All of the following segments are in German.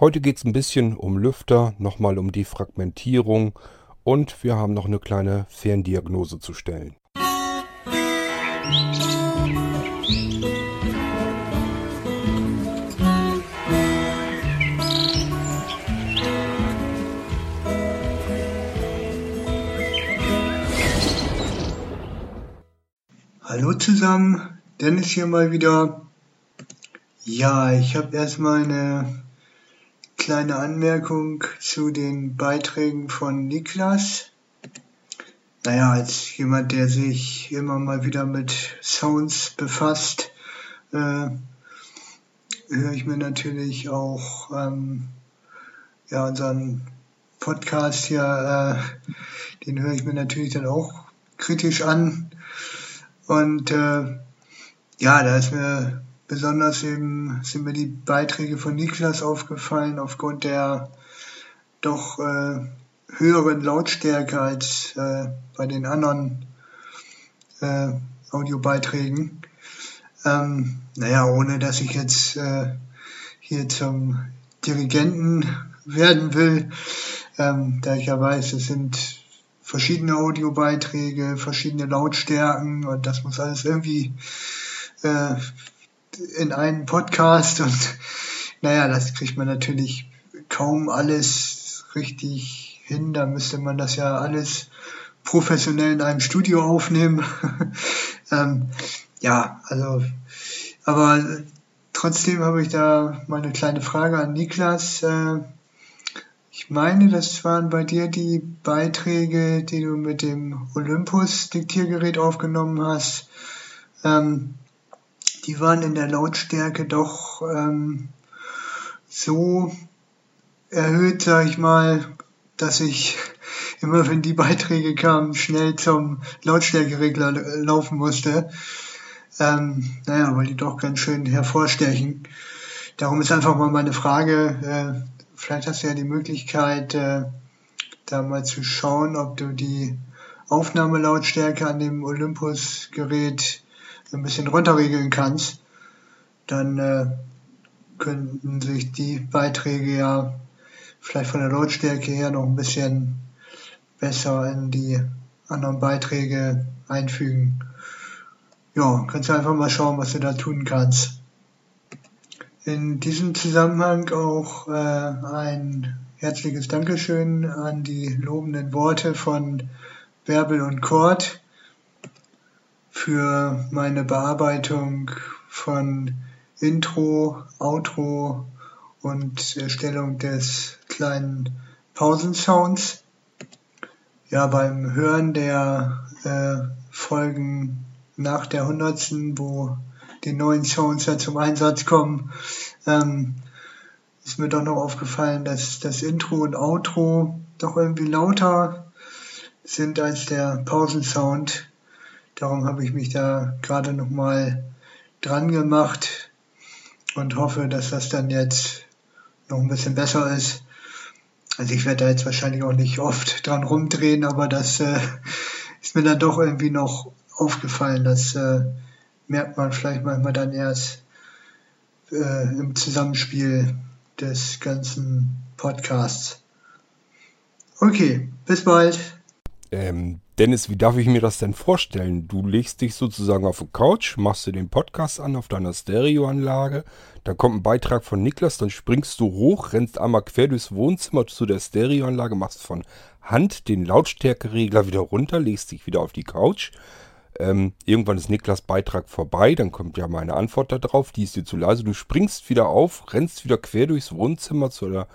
Heute geht es ein bisschen um Lüfter, nochmal um die Fragmentierung und wir haben noch eine kleine Ferndiagnose zu stellen. Hallo zusammen, Dennis hier mal wieder. Ja, ich habe erstmal eine kleine Anmerkung zu den Beiträgen von Niklas. Naja, als jemand, der sich immer mal wieder mit Sounds befasst, äh, höre ich mir natürlich auch ähm, ja, unseren Podcast hier, äh, den höre ich mir natürlich dann auch kritisch an und äh, ja, da ist mir besonders eben sind mir die Beiträge von Niklas aufgefallen aufgrund der doch äh, höheren Lautstärke als äh, bei den anderen äh, Audiobeiträgen. Ähm, naja, ohne dass ich jetzt äh, hier zum Dirigenten werden will, ähm, da ich ja weiß, es sind verschiedene Audiobeiträge, verschiedene Lautstärken und das muss alles irgendwie äh, in einen Podcast und naja, das kriegt man natürlich kaum alles richtig hin. Da müsste man das ja alles professionell in einem Studio aufnehmen. ähm, ja, also, aber trotzdem habe ich da mal eine kleine Frage an Niklas. Äh, ich meine, das waren bei dir die Beiträge, die du mit dem Olympus-Diktiergerät aufgenommen hast. Ähm, die waren in der Lautstärke doch ähm, so erhöht, sag ich mal, dass ich immer, wenn die Beiträge kamen, schnell zum Lautstärkeregler laufen musste. Ähm, naja, weil die doch ganz schön hervorstechen. Darum ist einfach mal meine Frage, äh, vielleicht hast du ja die Möglichkeit, äh, da mal zu schauen, ob du die Aufnahmelautstärke an dem Olympus-Gerät ein bisschen runterregeln kannst. Dann äh, könnten sich die Beiträge ja vielleicht von der Lautstärke her noch ein bisschen besser in die anderen Beiträge einfügen. Ja, kannst du einfach mal schauen, was du da tun kannst. In diesem Zusammenhang auch äh, ein herzliches Dankeschön an die lobenden Worte von Bärbel und Kort für meine Bearbeitung von Intro, Outro und Erstellung des kleinen Pausensounds. Ja, beim Hören der äh, Folgen nach der hundertsten, wo die neuen Sounds ja zum Einsatz kommen, ähm, ist mir doch noch aufgefallen, dass das Intro und Outro doch irgendwie lauter sind als der Pausensound. Darum habe ich mich da gerade nochmal dran gemacht und hoffe, dass das dann jetzt noch ein bisschen besser ist. Also ich werde da jetzt wahrscheinlich auch nicht oft dran rumdrehen, aber das äh, ist mir dann doch irgendwie noch aufgefallen, dass äh, merkt man vielleicht manchmal dann erst äh, im Zusammenspiel des ganzen Podcasts. Okay, bis bald. Ähm, Dennis, wie darf ich mir das denn vorstellen? Du legst dich sozusagen auf die Couch, machst du den Podcast an auf deiner Stereoanlage, da kommt ein Beitrag von Niklas, dann springst du hoch, rennst einmal quer durchs Wohnzimmer zu der Stereoanlage, machst von Hand den Lautstärkeregler wieder runter, legst dich wieder auf die Couch, ähm, irgendwann ist Niklas Beitrag vorbei, dann kommt ja meine Antwort darauf, die ist dir zu leise. Du springst wieder auf, rennst wieder quer durchs Wohnzimmer zu der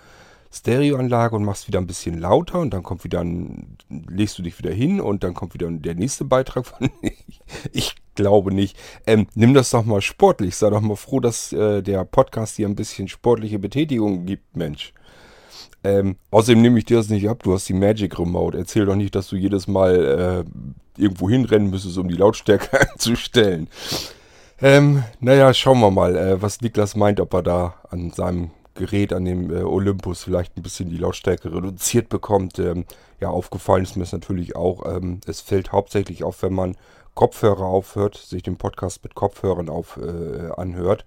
Stereoanlage und machst wieder ein bisschen lauter und dann kommt wieder ein, legst du dich wieder hin und dann kommt wieder der nächste Beitrag von ich, glaube nicht. Ähm, nimm das doch mal sportlich, sei doch mal froh, dass äh, der Podcast dir ein bisschen sportliche Betätigung gibt, Mensch. Ähm, außerdem nehme ich dir das nicht ab, du hast die Magic Remote. Erzähl doch nicht, dass du jedes Mal äh, irgendwo hinrennen müsstest, um die Lautstärke einzustellen. Ähm, naja, schauen wir mal, äh, was Niklas meint, ob er da an seinem Gerät an dem äh, Olympus vielleicht ein bisschen die Lautstärke reduziert bekommt. Ähm, ja, aufgefallen ist mir es natürlich auch. Ähm, es fällt hauptsächlich auf, wenn man Kopfhörer aufhört, sich den Podcast mit Kopfhörern auf, äh, anhört,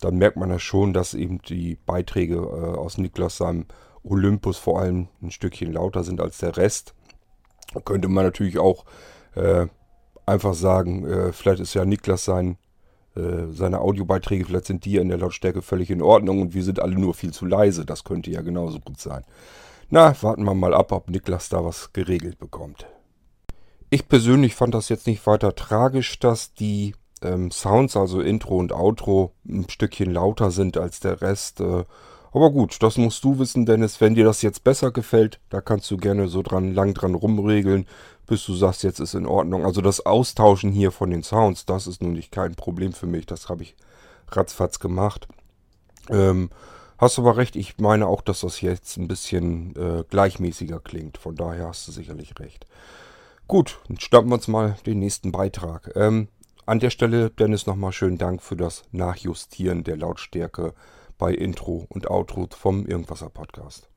dann merkt man ja schon, dass eben die Beiträge äh, aus Niklas seinem Olympus vor allem ein Stückchen lauter sind als der Rest. Könnte man natürlich auch äh, einfach sagen, äh, vielleicht ist ja Niklas sein seine Audiobeiträge, vielleicht sind die in der Lautstärke völlig in Ordnung und wir sind alle nur viel zu leise. Das könnte ja genauso gut sein. Na, warten wir mal ab, ob Niklas da was geregelt bekommt. Ich persönlich fand das jetzt nicht weiter tragisch, dass die ähm, Sounds, also Intro und Outro, ein Stückchen lauter sind als der Rest. Äh, aber gut, das musst du wissen, Dennis. Wenn dir das jetzt besser gefällt, da kannst du gerne so dran, lang dran rumregeln bis du sagst, jetzt ist in Ordnung. Also das Austauschen hier von den Sounds, das ist nun nicht kein Problem für mich. Das habe ich ratzfatz gemacht. Ähm, hast aber recht, ich meine auch, dass das jetzt ein bisschen äh, gleichmäßiger klingt. Von daher hast du sicherlich recht. Gut, dann starten wir uns mal den nächsten Beitrag. Ähm, an der Stelle, Dennis, nochmal schönen Dank für das Nachjustieren der Lautstärke bei Intro und Outro vom Irgendwasser Podcast.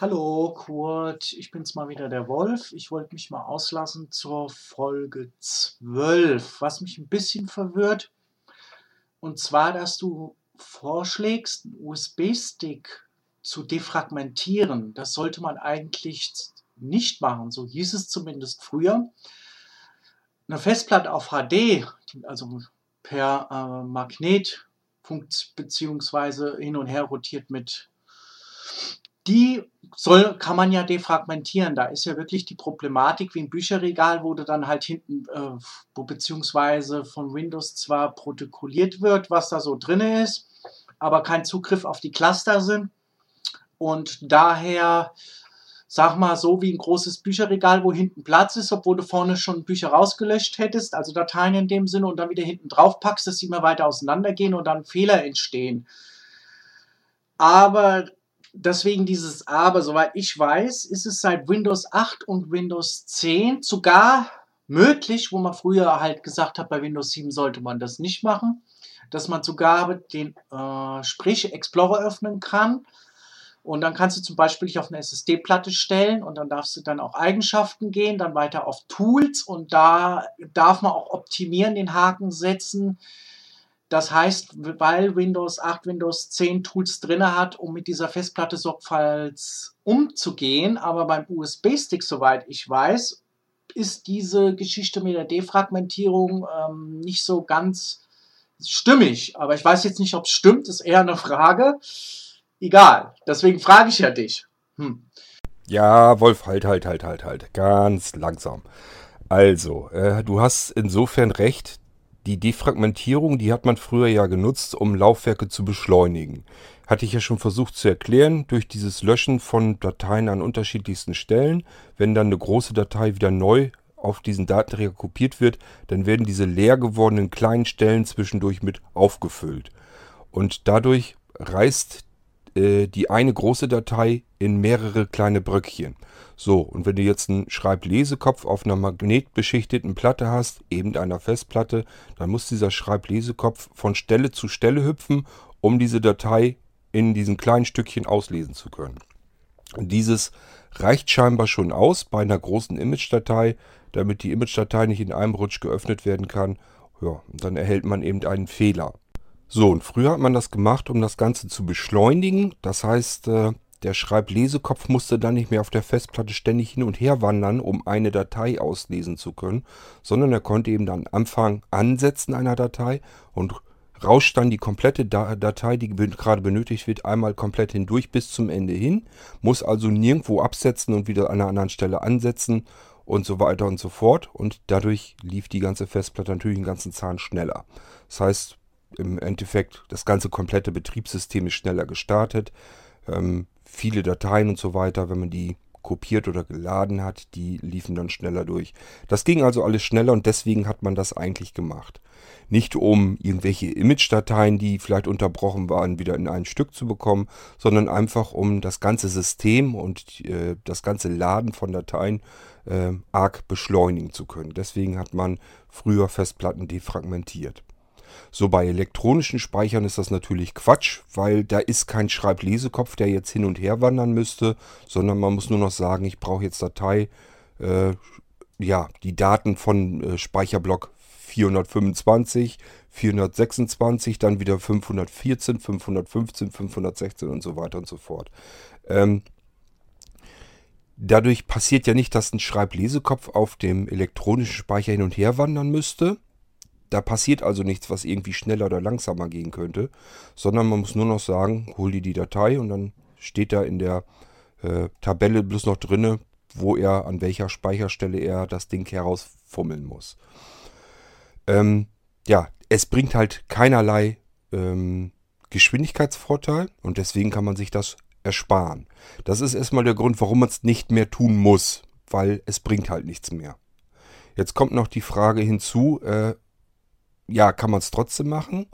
Hallo Kurt, ich bin's mal wieder der Wolf. Ich wollte mich mal auslassen zur Folge 12, was mich ein bisschen verwirrt. Und zwar, dass du vorschlägst, einen USB-Stick zu defragmentieren. Das sollte man eigentlich nicht machen, so hieß es zumindest früher. Eine Festplatte auf HD, also per äh, Magnet beziehungsweise hin und her rotiert mit die soll, kann man ja defragmentieren. Da ist ja wirklich die Problematik wie ein Bücherregal, wo du dann halt hinten, äh, wo beziehungsweise von Windows zwar protokolliert wird, was da so drin ist, aber kein Zugriff auf die Cluster sind. Und daher, sag mal, so wie ein großes Bücherregal, wo hinten Platz ist, obwohl du vorne schon Bücher rausgelöscht hättest, also Dateien in dem Sinne, und dann wieder hinten drauf packst, dass sie immer weiter auseinandergehen und dann Fehler entstehen. Aber deswegen dieses Aber, soweit ich weiß, ist es seit Windows 8 und Windows 10 sogar möglich, wo man früher halt gesagt hat, bei Windows 7 sollte man das nicht machen, dass man sogar den äh, Sprich Explorer öffnen kann. Und dann kannst du zum Beispiel dich auf eine SSD-Platte stellen und dann darfst du dann auch Eigenschaften gehen, dann weiter auf Tools und da darf man auch optimieren, den Haken setzen das heißt, weil Windows 8, Windows 10 Tools drin hat, um mit dieser Festplatte sorgfalts umzugehen, aber beim USB-Stick, soweit ich weiß, ist diese Geschichte mit der Defragmentierung ähm, nicht so ganz stimmig. Aber ich weiß jetzt nicht, ob es stimmt, ist eher eine Frage. Egal, deswegen frage ich ja dich. Hm. Ja, Wolf, halt, halt, halt, halt, halt. Ganz langsam. Also, äh, du hast insofern recht, die Defragmentierung, die hat man früher ja genutzt, um Laufwerke zu beschleunigen. Hatte ich ja schon versucht zu erklären, durch dieses Löschen von Dateien an unterschiedlichsten Stellen. Wenn dann eine große Datei wieder neu auf diesen Datenträger kopiert wird, dann werden diese leer gewordenen kleinen Stellen zwischendurch mit aufgefüllt. Und dadurch reißt die eine große Datei in mehrere kleine Bröckchen. So, und wenn du jetzt einen Schreiblesekopf auf einer magnetbeschichteten Platte hast, eben einer Festplatte, dann muss dieser Schreiblesekopf von Stelle zu Stelle hüpfen, um diese Datei in diesen kleinen Stückchen auslesen zu können. Dieses reicht scheinbar schon aus bei einer großen Image-Datei, damit die Image-Datei nicht in einem Rutsch geöffnet werden kann. Ja, dann erhält man eben einen Fehler. So, und früher hat man das gemacht, um das Ganze zu beschleunigen. Das heißt, äh, der Schreiblesekopf musste dann nicht mehr auf der Festplatte ständig hin und her wandern, um eine Datei auslesen zu können, sondern er konnte eben dann Anfang ansetzen einer Datei und rauscht dann die komplette Datei, die gerade benötigt wird, einmal komplett hindurch bis zum Ende hin, muss also nirgendwo absetzen und wieder an einer anderen Stelle ansetzen und so weiter und so fort. Und dadurch lief die ganze Festplatte natürlich einen ganzen Zahn schneller. Das heißt, im Endeffekt, das ganze komplette Betriebssystem ist schneller gestartet. Ähm, viele Dateien und so weiter, wenn man die kopiert oder geladen hat, die liefen dann schneller durch. Das ging also alles schneller und deswegen hat man das eigentlich gemacht. Nicht um irgendwelche Image-Dateien, die vielleicht unterbrochen waren, wieder in ein Stück zu bekommen, sondern einfach um das ganze System und äh, das ganze Laden von Dateien äh, arg beschleunigen zu können. Deswegen hat man früher Festplatten defragmentiert. So bei elektronischen Speichern ist das natürlich Quatsch, weil da ist kein Schreiblesekopf, der jetzt hin und her wandern müsste, sondern man muss nur noch sagen, ich brauche jetzt Datei, äh, ja, die Daten von äh, Speicherblock 425, 426, dann wieder 514, 515, 516 und so weiter und so fort. Ähm, dadurch passiert ja nicht, dass ein Schreiblesekopf auf dem elektronischen Speicher hin und her wandern müsste. Da passiert also nichts, was irgendwie schneller oder langsamer gehen könnte, sondern man muss nur noch sagen, hol dir die Datei und dann steht da in der äh, Tabelle bloß noch drinne, wo er an welcher Speicherstelle er das Ding herausfummeln muss. Ähm, ja, es bringt halt keinerlei ähm, Geschwindigkeitsvorteil und deswegen kann man sich das ersparen. Das ist erstmal der Grund, warum man es nicht mehr tun muss, weil es bringt halt nichts mehr. Jetzt kommt noch die Frage hinzu, äh, ja, kann man es trotzdem machen?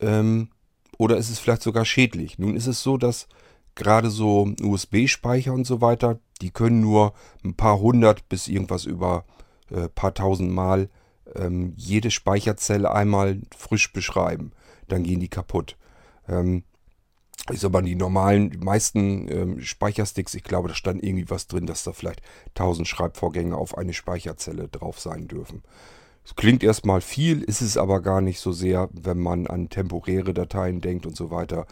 Ähm, oder ist es vielleicht sogar schädlich? Nun ist es so, dass gerade so USB-Speicher und so weiter, die können nur ein paar hundert bis irgendwas über äh, paar tausend Mal ähm, jede Speicherzelle einmal frisch beschreiben. Dann gehen die kaputt. Ähm, ist aber die normalen, die meisten ähm, Speichersticks, ich glaube, da stand irgendwie was drin, dass da vielleicht 1000 Schreibvorgänge auf eine Speicherzelle drauf sein dürfen. Es klingt erstmal viel, ist es aber gar nicht so sehr, wenn man an temporäre Dateien denkt und so weiter.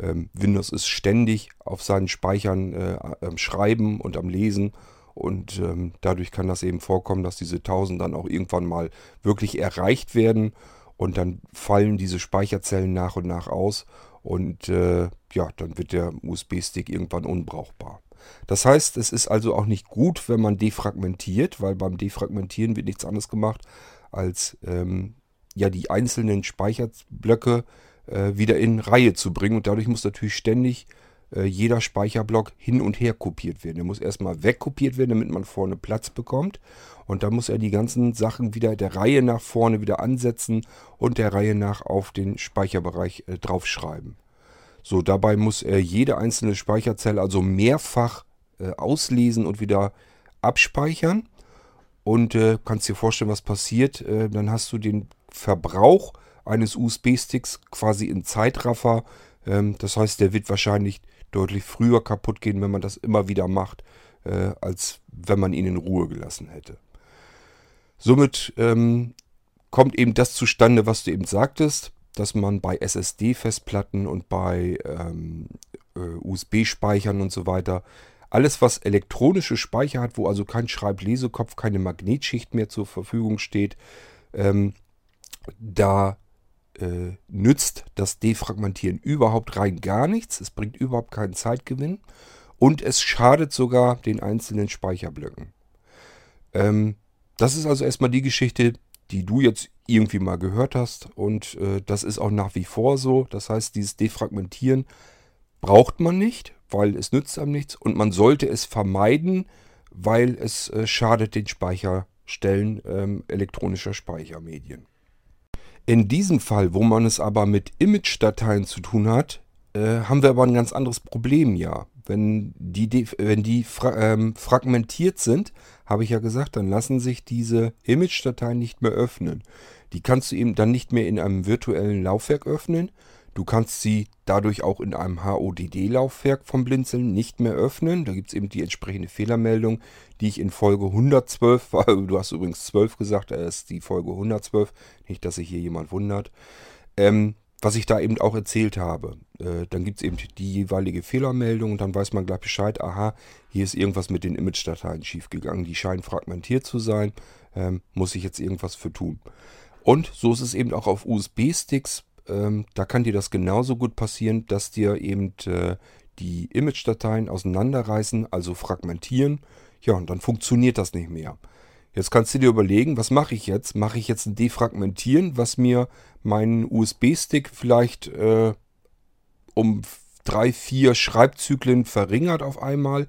Ähm, Windows ist ständig auf seinen Speichern äh, am Schreiben und am Lesen und ähm, dadurch kann das eben vorkommen, dass diese 1000 dann auch irgendwann mal wirklich erreicht werden und dann fallen diese Speicherzellen nach und nach aus und äh, ja, dann wird der USB-Stick irgendwann unbrauchbar. Das heißt, es ist also auch nicht gut, wenn man defragmentiert, weil beim Defragmentieren wird nichts anderes gemacht, als ähm, ja die einzelnen Speicherblöcke äh, wieder in Reihe zu bringen. Und dadurch muss natürlich ständig äh, jeder Speicherblock hin und her kopiert werden. Der muss erstmal wegkopiert werden, damit man vorne Platz bekommt. Und dann muss er die ganzen Sachen wieder der Reihe nach vorne wieder ansetzen und der Reihe nach auf den Speicherbereich äh, draufschreiben. So, dabei muss er jede einzelne Speicherzelle also mehrfach äh, auslesen und wieder abspeichern. Und äh, kannst dir vorstellen, was passiert. Äh, dann hast du den Verbrauch eines USB-Sticks quasi in Zeitraffer. Ähm, das heißt, der wird wahrscheinlich deutlich früher kaputt gehen, wenn man das immer wieder macht, äh, als wenn man ihn in Ruhe gelassen hätte. Somit ähm, kommt eben das zustande, was du eben sagtest, dass man bei SSD-Festplatten und bei ähm, äh, USB-Speichern und so weiter alles, was elektronische Speicher hat, wo also kein Schreiblesekopf, keine Magnetschicht mehr zur Verfügung steht, ähm, da äh, nützt das Defragmentieren überhaupt rein gar nichts. Es bringt überhaupt keinen Zeitgewinn und es schadet sogar den einzelnen Speicherblöcken. Ähm, das ist also erstmal die Geschichte, die du jetzt irgendwie mal gehört hast und äh, das ist auch nach wie vor so. Das heißt, dieses Defragmentieren braucht man nicht, weil es nützt einem nichts und man sollte es vermeiden, weil es äh, schadet den Speicherstellen ähm, elektronischer Speichermedien. In diesem Fall, wo man es aber mit Image-Dateien zu tun hat, äh, haben wir aber ein ganz anderes Problem ja. Wenn die, wenn die fra ähm, fragmentiert sind, habe ich ja gesagt, dann lassen sich diese Image-Dateien nicht mehr öffnen. Die kannst du eben dann nicht mehr in einem virtuellen Laufwerk öffnen, Du kannst sie dadurch auch in einem HODD-Laufwerk vom Blinzeln nicht mehr öffnen. Da gibt es eben die entsprechende Fehlermeldung, die ich in Folge 112, war. du hast übrigens 12 gesagt, da ist die Folge 112, nicht, dass sich hier jemand wundert, ähm, was ich da eben auch erzählt habe. Äh, dann gibt es eben die jeweilige Fehlermeldung und dann weiß man gleich Bescheid, aha, hier ist irgendwas mit den Image-Dateien schiefgegangen, die scheinen fragmentiert zu sein, ähm, muss ich jetzt irgendwas für tun. Und so ist es eben auch auf USB-Sticks ähm, da kann dir das genauso gut passieren, dass dir eben äh, die Image-Dateien auseinanderreißen, also fragmentieren. Ja, und dann funktioniert das nicht mehr. Jetzt kannst du dir überlegen, was mache ich jetzt? Mache ich jetzt ein Defragmentieren, was mir meinen USB-Stick vielleicht äh, um drei, vier Schreibzyklen verringert auf einmal?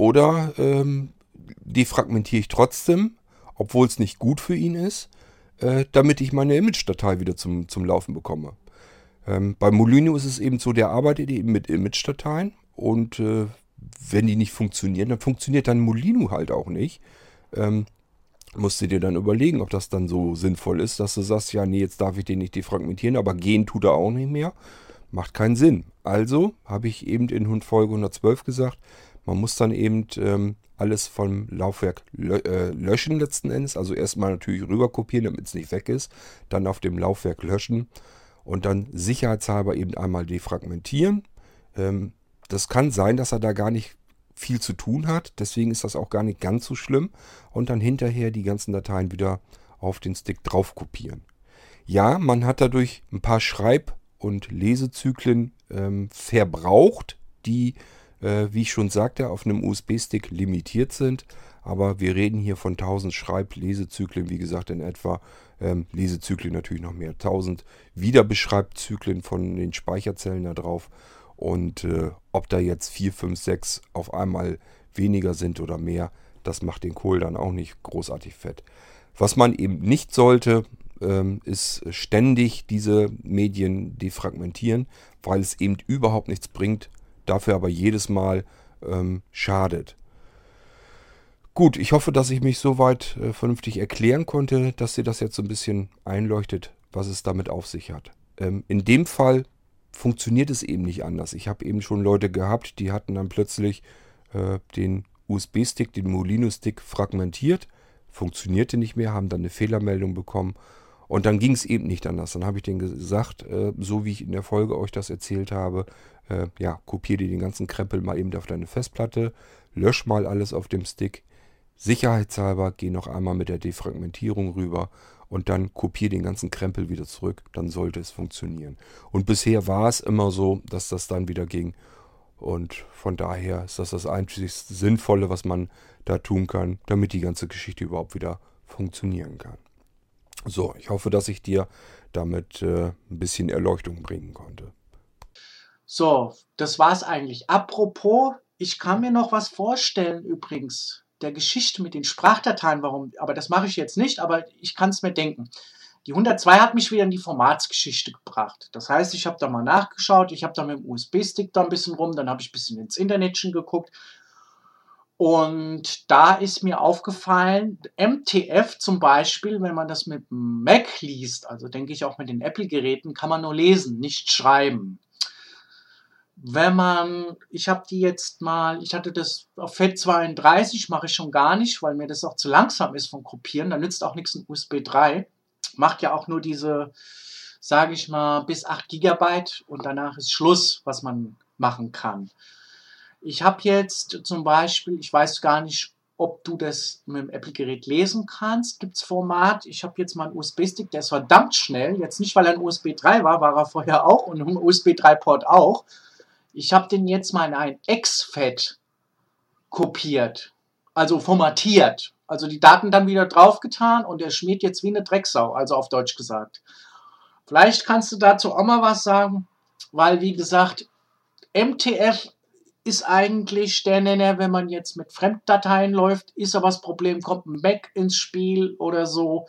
oder ähm, defragmentiere ich trotzdem, obwohl es nicht gut für ihn ist, äh, damit ich meine Image-Datei wieder zum, zum Laufen bekomme. Ähm, bei Molino ist es eben so, der arbeitet eben mit Image-Dateien und äh, wenn die nicht funktionieren, dann funktioniert dann Molino halt auch nicht. Ähm, musst du dir dann überlegen, ob das dann so sinnvoll ist, dass du sagst, ja, nee, jetzt darf ich den nicht defragmentieren, aber gehen tut er auch nicht mehr. Macht keinen Sinn. Also habe ich eben in Folge 112 gesagt, man muss dann eben ähm, alles vom Laufwerk äh, löschen letzten Endes. Also erstmal natürlich rüber kopieren, damit es nicht weg ist. Dann auf dem Laufwerk löschen und dann sicherheitshalber eben einmal defragmentieren. Ähm, das kann sein, dass er da gar nicht viel zu tun hat. Deswegen ist das auch gar nicht ganz so schlimm. Und dann hinterher die ganzen Dateien wieder auf den Stick drauf kopieren. Ja, man hat dadurch ein paar Schreib- und Lesezyklen ähm, verbraucht, die, äh, wie ich schon sagte, auf einem USB-Stick limitiert sind. Aber wir reden hier von 1000 Schreib-Lesezyklen, wie gesagt, in etwa. Ähm, Lesezyklen natürlich noch mehr. 1000 Wiederbeschreibzyklen von den Speicherzellen da drauf. Und äh, ob da jetzt 4, 5, 6 auf einmal weniger sind oder mehr, das macht den Kohl dann auch nicht großartig fett. Was man eben nicht sollte, ähm, ist ständig diese Medien defragmentieren, weil es eben überhaupt nichts bringt, dafür aber jedes Mal ähm, schadet. Gut, ich hoffe, dass ich mich soweit äh, vernünftig erklären konnte, dass ihr das jetzt so ein bisschen einleuchtet, was es damit auf sich hat. Ähm, in dem Fall funktioniert es eben nicht anders. Ich habe eben schon Leute gehabt, die hatten dann plötzlich äh, den USB-Stick, den Molino-Stick fragmentiert, funktionierte nicht mehr, haben dann eine Fehlermeldung bekommen und dann ging es eben nicht anders. Dann habe ich denen gesagt, äh, so wie ich in der Folge euch das erzählt habe, äh, ja, kopier dir den ganzen Krempel mal eben auf deine Festplatte, lösch mal alles auf dem Stick. Sicherheitshalber geh noch einmal mit der Defragmentierung rüber und dann kopiere den ganzen Krempel wieder zurück, dann sollte es funktionieren. Und bisher war es immer so, dass das dann wieder ging. Und von daher ist das das einzig Sinnvolle, was man da tun kann, damit die ganze Geschichte überhaupt wieder funktionieren kann. So, ich hoffe, dass ich dir damit äh, ein bisschen Erleuchtung bringen konnte. So, das war es eigentlich. Apropos, ich kann mir noch was vorstellen übrigens der Geschichte mit den Sprachdateien, warum, aber das mache ich jetzt nicht, aber ich kann es mir denken. Die 102 hat mich wieder in die Formatsgeschichte gebracht. Das heißt, ich habe da mal nachgeschaut, ich habe da mit dem USB-Stick da ein bisschen rum, dann habe ich ein bisschen ins Internetchen geguckt. Und da ist mir aufgefallen, MTF zum Beispiel, wenn man das mit Mac liest, also denke ich auch mit den Apple-Geräten, kann man nur lesen, nicht schreiben wenn man, ich habe die jetzt mal, ich hatte das auf FAT32, mache ich schon gar nicht, weil mir das auch zu langsam ist vom Kopieren. Da nützt auch nichts ein USB 3. Macht ja auch nur diese, sage ich mal, bis 8 GB und danach ist Schluss, was man machen kann. Ich habe jetzt zum Beispiel, ich weiß gar nicht, ob du das mit dem Apple-Gerät lesen kannst. Gibt es Format? Ich habe jetzt mal einen USB-Stick, der ist verdammt schnell. Jetzt nicht, weil er ein USB 3 war, war er vorher auch und ein USB 3-Port auch. Ich habe den jetzt mal in ein Exfat kopiert, also formatiert. Also die Daten dann wieder draufgetan und er schmiert jetzt wie eine Drecksau, also auf Deutsch gesagt. Vielleicht kannst du dazu auch mal was sagen, weil wie gesagt, MTF ist eigentlich der Nenner, wenn man jetzt mit Fremddateien läuft, ist aber das Problem, kommt ein Mac ins Spiel oder so,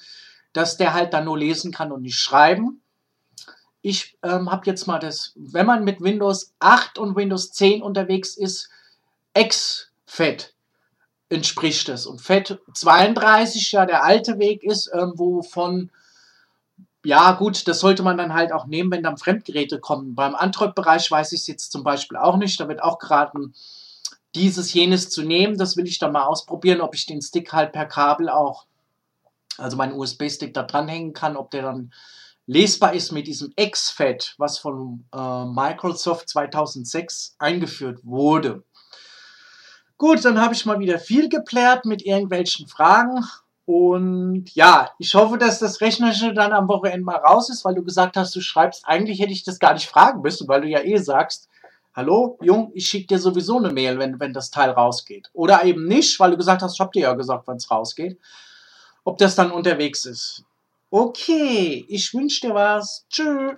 dass der halt dann nur lesen kann und nicht schreiben ich ähm, habe jetzt mal das, wenn man mit Windows 8 und Windows 10 unterwegs ist, X-Fett entspricht es. Und FAT 32 ja der alte Weg ist, ähm, wovon, ja gut, das sollte man dann halt auch nehmen, wenn dann Fremdgeräte kommen. Beim Android-Bereich weiß ich es jetzt zum Beispiel auch nicht. Da wird auch geraten, dieses, jenes zu nehmen. Das will ich dann mal ausprobieren, ob ich den Stick halt per Kabel auch, also meinen USB-Stick da dranhängen kann, ob der dann lesbar ist mit diesem XFAT, was von äh, Microsoft 2006 eingeführt wurde. Gut, dann habe ich mal wieder viel geplärt mit irgendwelchen Fragen. Und ja, ich hoffe, dass das Rechnerische dann am Wochenende mal raus ist, weil du gesagt hast, du schreibst, eigentlich hätte ich das gar nicht fragen müssen, weil du ja eh sagst, hallo, Jung, ich schicke dir sowieso eine Mail, wenn, wenn das Teil rausgeht. Oder eben nicht, weil du gesagt hast, ich habe dir ja gesagt, wann es rausgeht. Ob das dann unterwegs ist. Okay, ich wünsche dir was. Tschüss.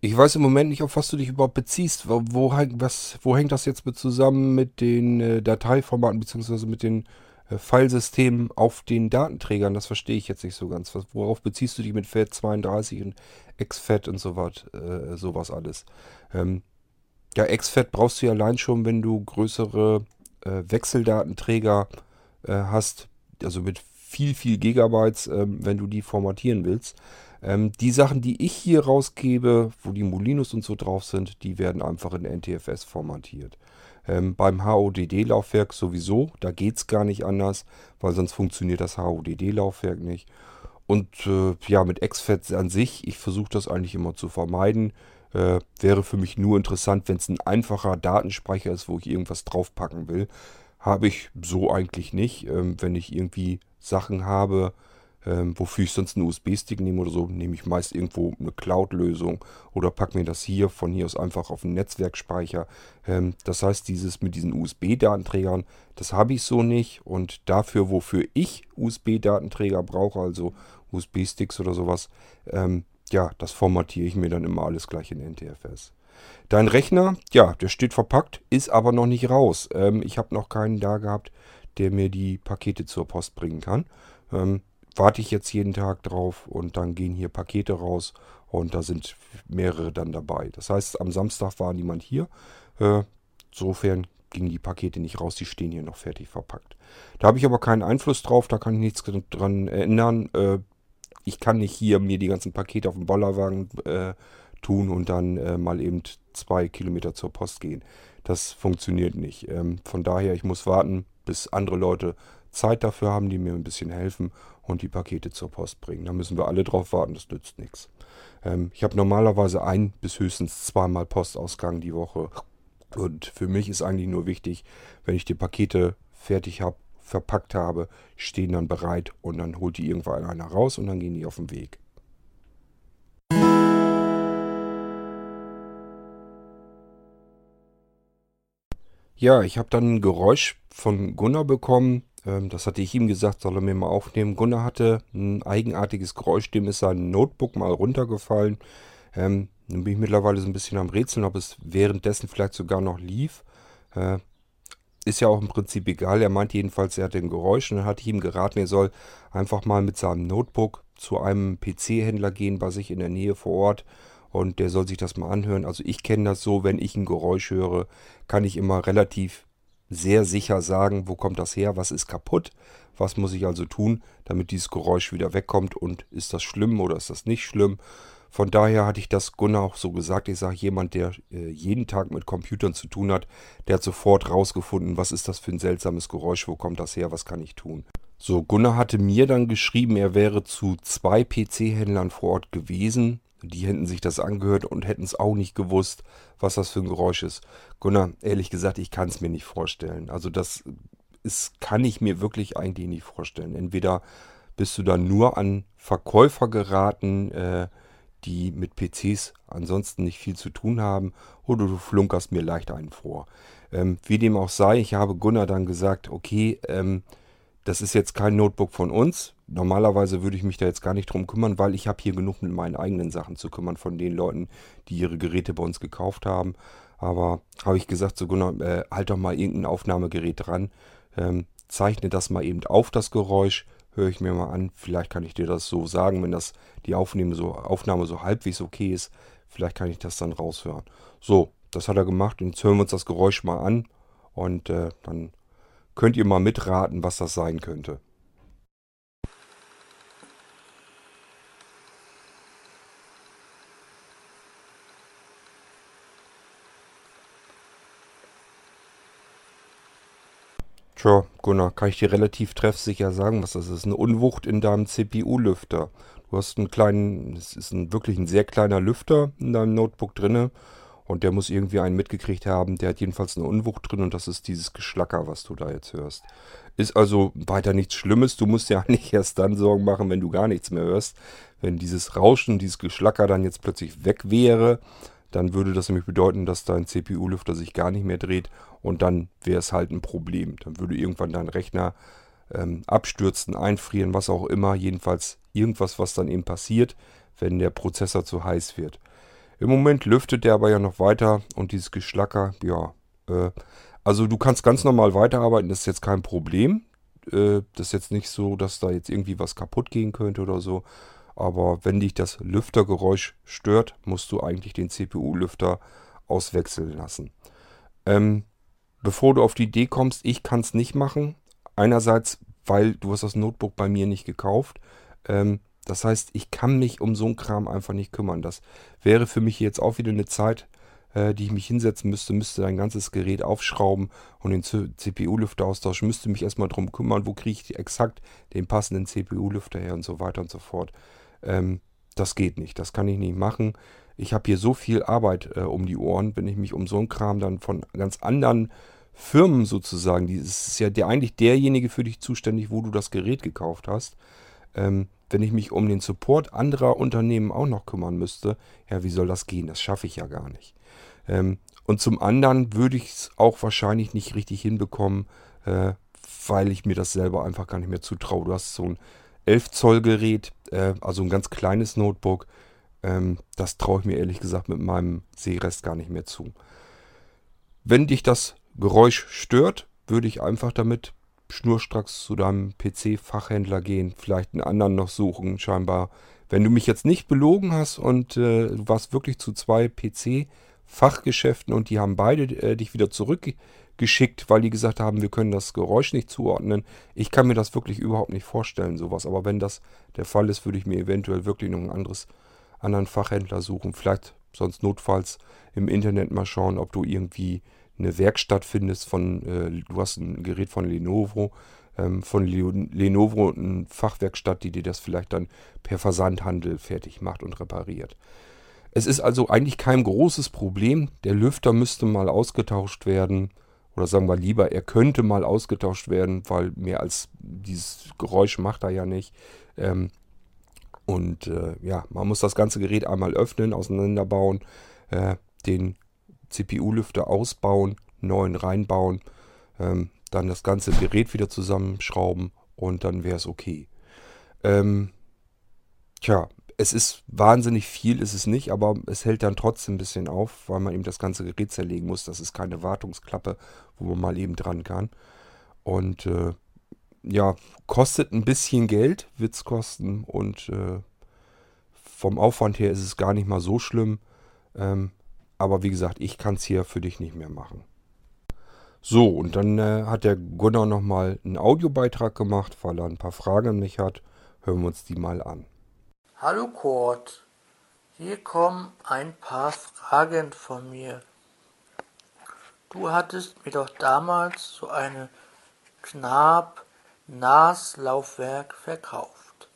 Ich weiß im Moment nicht, auf was du dich überhaupt beziehst. Wo, wo, was, wo hängt das jetzt mit zusammen mit den äh, Dateiformaten bzw. mit den äh, Filesystemen auf den Datenträgern? Das verstehe ich jetzt nicht so ganz. Was, worauf beziehst du dich mit FAT32 und XFAT und so was, äh, sowas alles? Ähm, ja, XFAT brauchst du ja allein schon, wenn du größere äh, Wechseldatenträger äh, hast, also mit viel, viel Gigabytes, ähm, wenn du die formatieren willst. Ähm, die Sachen, die ich hier rausgebe, wo die Molinos und so drauf sind, die werden einfach in NTFS formatiert. Ähm, beim HODD-Laufwerk sowieso, da geht es gar nicht anders, weil sonst funktioniert das HODD-Laufwerk nicht. Und äh, ja, mit XFAT an sich, ich versuche das eigentlich immer zu vermeiden. Äh, wäre für mich nur interessant, wenn es ein einfacher Datenspeicher ist, wo ich irgendwas draufpacken will. Habe ich so eigentlich nicht. Ähm, wenn ich irgendwie Sachen habe, ähm, wofür ich sonst einen USB-Stick nehme oder so, nehme ich meist irgendwo eine Cloud-Lösung oder packe mir das hier von hier aus einfach auf den Netzwerkspeicher. Ähm, das heißt, dieses mit diesen USB-Datenträgern, das habe ich so nicht. Und dafür, wofür ich USB-Datenträger brauche, also USB-Sticks oder sowas, ähm, ja, das formatiere ich mir dann immer alles gleich in NTFS. Dein Rechner, ja, der steht verpackt, ist aber noch nicht raus. Ähm, ich habe noch keinen da gehabt, der mir die Pakete zur Post bringen kann. Ähm, warte ich jetzt jeden Tag drauf und dann gehen hier Pakete raus und da sind mehrere dann dabei. Das heißt, am Samstag war niemand hier. Äh, insofern gingen die Pakete nicht raus, die stehen hier noch fertig verpackt. Da habe ich aber keinen Einfluss drauf, da kann ich nichts dran ändern. Äh, ich kann nicht hier mir die ganzen Pakete auf den Bollerwagen äh, tun und dann äh, mal eben zwei Kilometer zur Post gehen. Das funktioniert nicht. Ähm, von daher, ich muss warten, bis andere Leute Zeit dafür haben, die mir ein bisschen helfen und die Pakete zur Post bringen. Da müssen wir alle drauf warten, das nützt nichts. Ähm, ich habe normalerweise ein bis höchstens zweimal Postausgang die Woche. Und für mich ist eigentlich nur wichtig, wenn ich die Pakete fertig habe, verpackt habe, stehen dann bereit und dann holt die irgendwann einer raus und dann gehen die auf den Weg. Ja, ich habe dann ein Geräusch von Gunnar bekommen. Ähm, das hatte ich ihm gesagt, soll er mir mal aufnehmen. Gunnar hatte ein eigenartiges Geräusch, dem ist sein Notebook mal runtergefallen. Ähm, nun bin ich mittlerweile so ein bisschen am Rätseln, ob es währenddessen vielleicht sogar noch lief. Äh, ist ja auch im Prinzip egal. Er meint jedenfalls, er hatte ein Geräusch und dann hatte ich ihm geraten, er soll einfach mal mit seinem Notebook zu einem PC-Händler gehen bei sich in der Nähe vor Ort und der soll sich das mal anhören. Also ich kenne das so, wenn ich ein Geräusch höre, kann ich immer relativ sehr sicher sagen, wo kommt das her, was ist kaputt, was muss ich also tun, damit dieses Geräusch wieder wegkommt und ist das schlimm oder ist das nicht schlimm. Von daher hatte ich das Gunnar auch so gesagt. Ich sage, jemand, der äh, jeden Tag mit Computern zu tun hat, der hat sofort rausgefunden, was ist das für ein seltsames Geräusch, wo kommt das her, was kann ich tun. So, Gunnar hatte mir dann geschrieben, er wäre zu zwei PC-Händlern vor Ort gewesen. Die hätten sich das angehört und hätten es auch nicht gewusst, was das für ein Geräusch ist. Gunnar, ehrlich gesagt, ich kann es mir nicht vorstellen. Also das ist, kann ich mir wirklich eigentlich nicht vorstellen. Entweder bist du dann nur an Verkäufer geraten, äh, die mit PCs ansonsten nicht viel zu tun haben, oder du flunkerst mir leicht einen vor. Ähm, wie dem auch sei, ich habe Gunnar dann gesagt, okay, ähm, das ist jetzt kein Notebook von uns. Normalerweise würde ich mich da jetzt gar nicht drum kümmern, weil ich habe hier genug mit meinen eigenen Sachen zu kümmern von den Leuten, die ihre Geräte bei uns gekauft haben. Aber habe ich gesagt zu Gunnar, äh, halt doch mal irgendein Aufnahmegerät dran, ähm, zeichne das mal eben auf, das Geräusch, höre ich mir mal an. Vielleicht kann ich dir das so sagen, wenn das die Aufnahme so, Aufnahme so halbwegs okay ist. Vielleicht kann ich das dann raushören. So, das hat er gemacht. Jetzt hören wir uns das Geräusch mal an. Und äh, dann könnt ihr mal mitraten, was das sein könnte. Tja, Gunnar, kann ich dir relativ treffsicher sagen, was das ist. Eine Unwucht in deinem CPU-Lüfter. Du hast einen kleinen, es ist ein, wirklich ein sehr kleiner Lüfter in deinem Notebook drinne und der muss irgendwie einen mitgekriegt haben. Der hat jedenfalls eine Unwucht drin und das ist dieses Geschlacker, was du da jetzt hörst. Ist also weiter nichts Schlimmes. Du musst ja nicht erst dann Sorgen machen, wenn du gar nichts mehr hörst. Wenn dieses Rauschen, dieses Geschlacker dann jetzt plötzlich weg wäre, dann würde das nämlich bedeuten, dass dein CPU-Lüfter sich gar nicht mehr dreht und dann wäre es halt ein Problem. Dann würde irgendwann dein Rechner ähm, abstürzen, einfrieren, was auch immer. Jedenfalls irgendwas, was dann eben passiert, wenn der Prozessor zu heiß wird. Im Moment lüftet der aber ja noch weiter und dieses Geschlacker, ja. Äh, also du kannst ganz normal weiterarbeiten, das ist jetzt kein Problem. Äh, das ist jetzt nicht so, dass da jetzt irgendwie was kaputt gehen könnte oder so. Aber wenn dich das Lüftergeräusch stört, musst du eigentlich den CPU-Lüfter auswechseln lassen. Ähm, bevor du auf die Idee kommst, ich kann es nicht machen. Einerseits, weil du hast das Notebook bei mir nicht gekauft. Ähm, das heißt, ich kann mich um so einen Kram einfach nicht kümmern. Das wäre für mich jetzt auch wieder eine Zeit, äh, die ich mich hinsetzen müsste, müsste dein ganzes Gerät aufschrauben und den CPU-Lüfter austauschen, müsste mich erstmal darum kümmern, wo kriege ich exakt den passenden CPU-Lüfter her und so weiter und so fort. Ähm, das geht nicht, das kann ich nicht machen. Ich habe hier so viel Arbeit äh, um die Ohren, wenn ich mich um so einen Kram dann von ganz anderen Firmen sozusagen, die ist ja der, eigentlich derjenige für dich zuständig, wo du das Gerät gekauft hast. Ähm, wenn ich mich um den Support anderer Unternehmen auch noch kümmern müsste, ja, wie soll das gehen? Das schaffe ich ja gar nicht. Ähm, und zum anderen würde ich es auch wahrscheinlich nicht richtig hinbekommen, äh, weil ich mir das selber einfach gar nicht mehr zutraue. Du hast so ein 11 Zoll Gerät, äh, also ein ganz kleines Notebook. Ähm, das traue ich mir ehrlich gesagt mit meinem Sehrest gar nicht mehr zu. Wenn dich das Geräusch stört, würde ich einfach damit schnurstracks zu deinem PC-Fachhändler gehen, vielleicht einen anderen noch suchen, scheinbar. Wenn du mich jetzt nicht belogen hast und äh, du warst wirklich zu zwei PC Fachgeschäften und die haben beide äh, dich wieder zurückgeschickt, weil die gesagt haben, wir können das Geräusch nicht zuordnen. Ich kann mir das wirklich überhaupt nicht vorstellen, sowas. Aber wenn das der Fall ist, würde ich mir eventuell wirklich noch einen anderes, anderen Fachhändler suchen. Vielleicht sonst notfalls im Internet mal schauen, ob du irgendwie eine Werkstatt findest von, äh, du hast ein Gerät von Lenovo, ähm, von Le Lenovo, eine Fachwerkstatt, die dir das vielleicht dann per Versandhandel fertig macht und repariert. Es ist also eigentlich kein großes Problem. Der Lüfter müsste mal ausgetauscht werden. Oder sagen wir lieber, er könnte mal ausgetauscht werden, weil mehr als dieses Geräusch macht er ja nicht. Ähm, und äh, ja, man muss das ganze Gerät einmal öffnen, auseinanderbauen, äh, den CPU-Lüfter ausbauen, neuen reinbauen, ähm, dann das ganze Gerät wieder zusammenschrauben und dann wäre es okay. Ähm, tja, es ist wahnsinnig viel, ist es nicht, aber es hält dann trotzdem ein bisschen auf, weil man eben das ganze Gerät zerlegen muss. Das ist keine Wartungsklappe, wo man mal eben dran kann. Und äh, ja, kostet ein bisschen Geld, wird es kosten. Und äh, vom Aufwand her ist es gar nicht mal so schlimm. Ähm, aber wie gesagt, ich kann es hier für dich nicht mehr machen. So, und dann äh, hat der Gunnar nochmal einen Audiobeitrag gemacht, weil er ein paar Fragen an mich hat. Hören wir uns die mal an. Hallo Kurt, hier kommen ein paar Fragen von mir. Du hattest mir doch damals so eine Knab Naslaufwerk verkauft.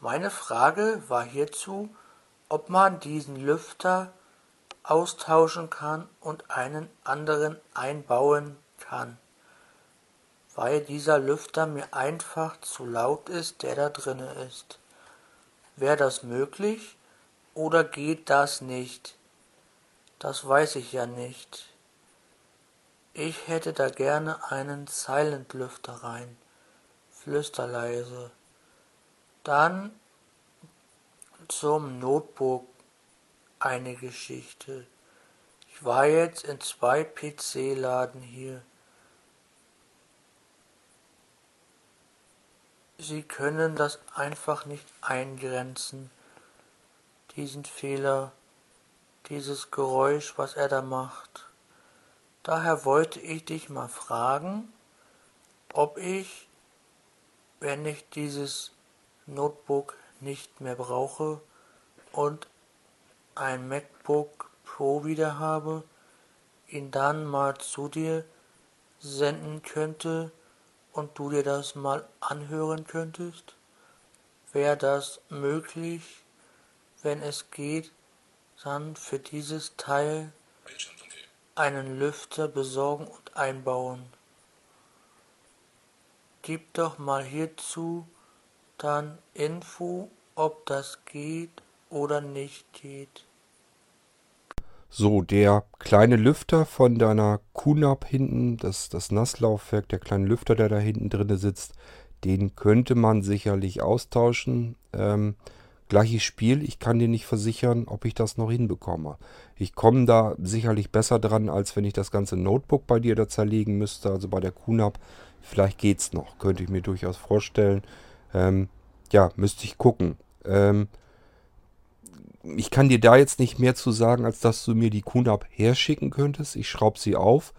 Meine Frage war hierzu, ob man diesen Lüfter austauschen kann und einen anderen einbauen kann, weil dieser Lüfter mir einfach zu laut ist, der da drinne ist. Wäre das möglich oder geht das nicht? Das weiß ich ja nicht. Ich hätte da gerne einen Silent-Lüfter rein, flüsterleise. Dann zum Notebook eine Geschichte. Ich war jetzt in zwei PC-Laden hier. Sie können das einfach nicht eingrenzen, diesen Fehler, dieses Geräusch, was er da macht. Daher wollte ich dich mal fragen, ob ich, wenn ich dieses Notebook nicht mehr brauche und ein MacBook Pro wieder habe, ihn dann mal zu dir senden könnte, und du dir das mal anhören könntest? Wäre das möglich, wenn es geht, dann für dieses Teil einen Lüfter besorgen und einbauen? Gib doch mal hierzu dann Info, ob das geht oder nicht geht. So, der kleine Lüfter von deiner QNAP hinten, das, das Nasslaufwerk, der kleine Lüfter, der da hinten drin sitzt, den könnte man sicherlich austauschen. Ähm, gleiches Spiel, ich kann dir nicht versichern, ob ich das noch hinbekomme. Ich komme da sicherlich besser dran, als wenn ich das ganze Notebook bei dir da zerlegen müsste, also bei der QNAP. Vielleicht geht's noch, könnte ich mir durchaus vorstellen. Ähm, ja, müsste ich gucken. Ähm, ich kann dir da jetzt nicht mehr zu sagen, als dass du mir die QNAP herschicken könntest. Ich schraube sie auf,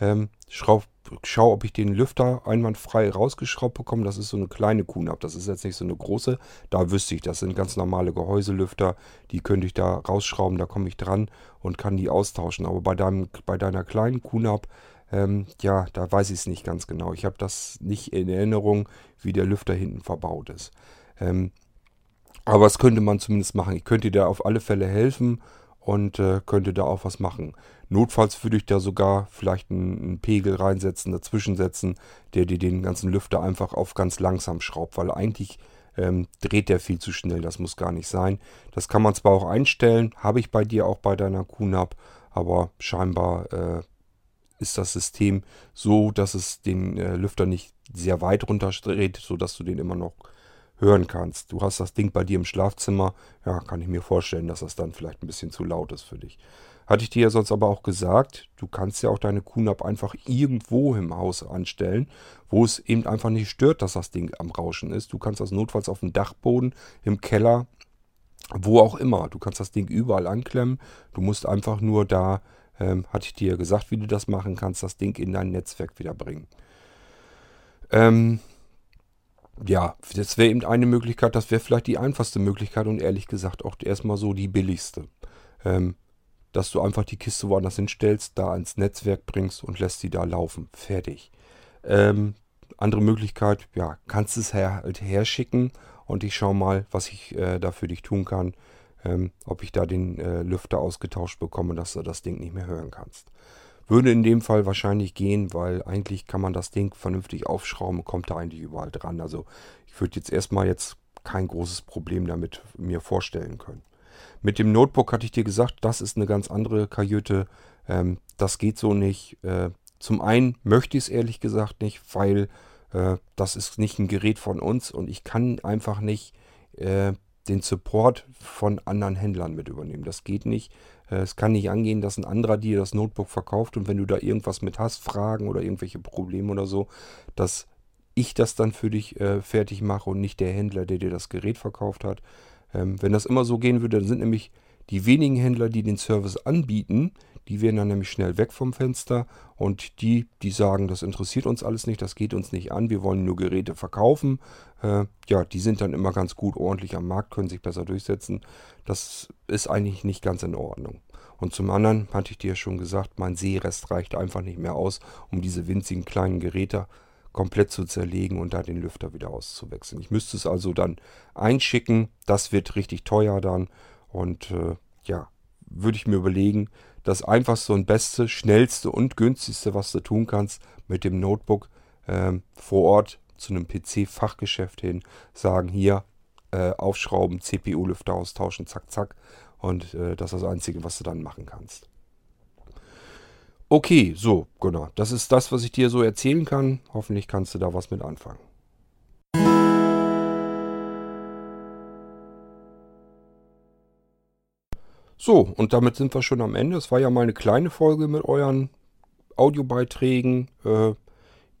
ähm, schraub, schau, ob ich den Lüfter einwandfrei rausgeschraubt bekomme. Das ist so eine kleine QNAP, das ist jetzt nicht so eine große. Da wüsste ich, das sind ganz normale Gehäuselüfter. Die könnte ich da rausschrauben, da komme ich dran und kann die austauschen. Aber bei, deinem, bei deiner kleinen QNAP, ähm, ja, da weiß ich es nicht ganz genau. Ich habe das nicht in Erinnerung, wie der Lüfter hinten verbaut ist. Ähm, aber das könnte man zumindest machen. Ich könnte dir auf alle Fälle helfen und äh, könnte da auch was machen. Notfalls würde ich da sogar vielleicht einen, einen, Pegel reinsetzen, dazwischen setzen, der dir den ganzen Lüfter einfach auf ganz langsam schraubt, weil eigentlich ähm, dreht der viel zu schnell. Das muss gar nicht sein. Das kann man zwar auch einstellen, habe ich bei dir auch bei deiner QNAP, aber scheinbar äh, ist das System so, dass es den äh, Lüfter nicht sehr weit runterdreht, sodass du den immer noch hören kannst. Du hast das Ding bei dir im Schlafzimmer. Ja, kann ich mir vorstellen, dass das dann vielleicht ein bisschen zu laut ist für dich. Hatte ich dir ja sonst aber auch gesagt, du kannst ja auch deine QNAP einfach irgendwo im Haus anstellen, wo es eben einfach nicht stört, dass das Ding am Rauschen ist. Du kannst das notfalls auf dem Dachboden, im Keller, wo auch immer. Du kannst das Ding überall anklemmen. Du musst einfach nur da, ähm, hatte ich dir gesagt, wie du das machen kannst, das Ding in dein Netzwerk wieder bringen. Ähm, ja, das wäre eben eine Möglichkeit, das wäre vielleicht die einfachste Möglichkeit und ehrlich gesagt auch erstmal so die billigste. Ähm, dass du einfach die Kiste woanders hinstellst, da ins Netzwerk bringst und lässt sie da laufen. Fertig. Ähm, andere Möglichkeit, ja, kannst es her, halt herschicken und ich schaue mal, was ich äh, da für dich tun kann. Ähm, ob ich da den äh, Lüfter ausgetauscht bekomme, dass du das Ding nicht mehr hören kannst. Würde in dem Fall wahrscheinlich gehen, weil eigentlich kann man das Ding vernünftig aufschrauben, kommt da eigentlich überall dran. Also ich würde jetzt erstmal jetzt kein großes Problem damit mir vorstellen können. Mit dem Notebook hatte ich dir gesagt, das ist eine ganz andere Kajüte. Ähm, das geht so nicht. Äh, zum einen möchte ich es ehrlich gesagt nicht, weil äh, das ist nicht ein Gerät von uns und ich kann einfach nicht äh, den Support von anderen Händlern mit übernehmen. Das geht nicht. Äh, es kann nicht angehen, dass ein anderer dir das Notebook verkauft und wenn du da irgendwas mit hast, Fragen oder irgendwelche Probleme oder so, dass ich das dann für dich äh, fertig mache und nicht der Händler, der dir das Gerät verkauft hat. Ähm, wenn das immer so gehen würde, dann sind nämlich die wenigen Händler, die den Service anbieten, die wären dann nämlich schnell weg vom Fenster und die, die sagen, das interessiert uns alles nicht, das geht uns nicht an, wir wollen nur Geräte verkaufen, äh, ja, die sind dann immer ganz gut ordentlich am Markt, können sich besser durchsetzen. Das ist eigentlich nicht ganz in Ordnung. Und zum anderen hatte ich dir schon gesagt, mein Seerest reicht einfach nicht mehr aus, um diese winzigen kleinen Geräte komplett zu zerlegen und da den Lüfter wieder auszuwechseln. Ich müsste es also dann einschicken, das wird richtig teuer dann und äh, ja, würde ich mir überlegen, das einfachste und beste, schnellste und günstigste, was du tun kannst, mit dem Notebook ähm, vor Ort zu einem PC-Fachgeschäft hin, sagen hier, äh, aufschrauben, CPU-Lüfter austauschen, zack, zack. Und äh, das ist das Einzige, was du dann machen kannst. Okay, so, genau. Das ist das, was ich dir so erzählen kann. Hoffentlich kannst du da was mit anfangen. So, und damit sind wir schon am Ende. Es war ja mal eine kleine Folge mit euren Audiobeiträgen. Äh,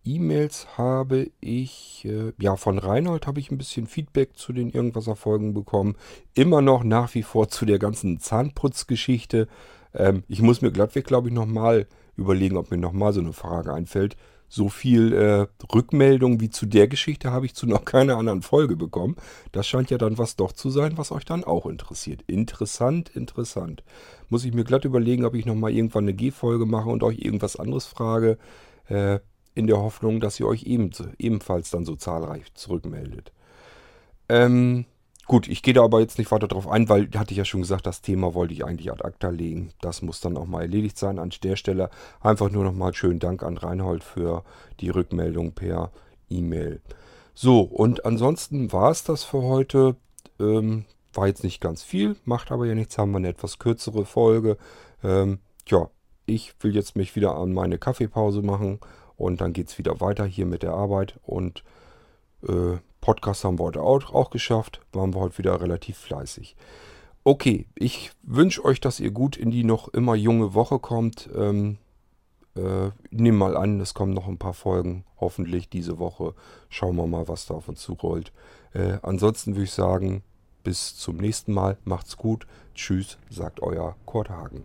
E-Mails habe ich, äh, ja, von Reinhold habe ich ein bisschen Feedback zu den Irgendwas-Erfolgen bekommen. Immer noch nach wie vor zu der ganzen Zahnputzgeschichte. Ähm, ich muss mir glattweg, glaube ich, nochmal überlegen, ob mir nochmal so eine Frage einfällt so viel äh, Rückmeldung wie zu der Geschichte habe ich zu noch keiner anderen Folge bekommen. Das scheint ja dann was doch zu sein, was euch dann auch interessiert. Interessant, interessant. Muss ich mir glatt überlegen, ob ich nochmal irgendwann eine G-Folge mache und euch irgendwas anderes frage, äh, in der Hoffnung, dass ihr euch eben, ebenfalls dann so zahlreich zurückmeldet. Ähm, Gut, ich gehe da aber jetzt nicht weiter drauf ein, weil, hatte ich ja schon gesagt, das Thema wollte ich eigentlich ad acta legen. Das muss dann auch mal erledigt sein. An der Stelle einfach nur nochmal schönen Dank an Reinhold für die Rückmeldung per E-Mail. So, und ansonsten war es das für heute. Ähm, war jetzt nicht ganz viel, macht aber ja nichts, haben wir eine etwas kürzere Folge. Ähm, ja, ich will jetzt mich wieder an meine Kaffeepause machen und dann geht es wieder weiter hier mit der Arbeit und äh, Podcast haben wir heute auch, auch geschafft. Waren wir heute wieder relativ fleißig. Okay, ich wünsche euch, dass ihr gut in die noch immer junge Woche kommt. Ähm, äh, nehmen mal an, es kommen noch ein paar Folgen, hoffentlich diese Woche. Schauen wir mal, was da auf uns zurollt. Äh, ansonsten würde ich sagen, bis zum nächsten Mal. Macht's gut. Tschüss, sagt euer Kurt Hagen.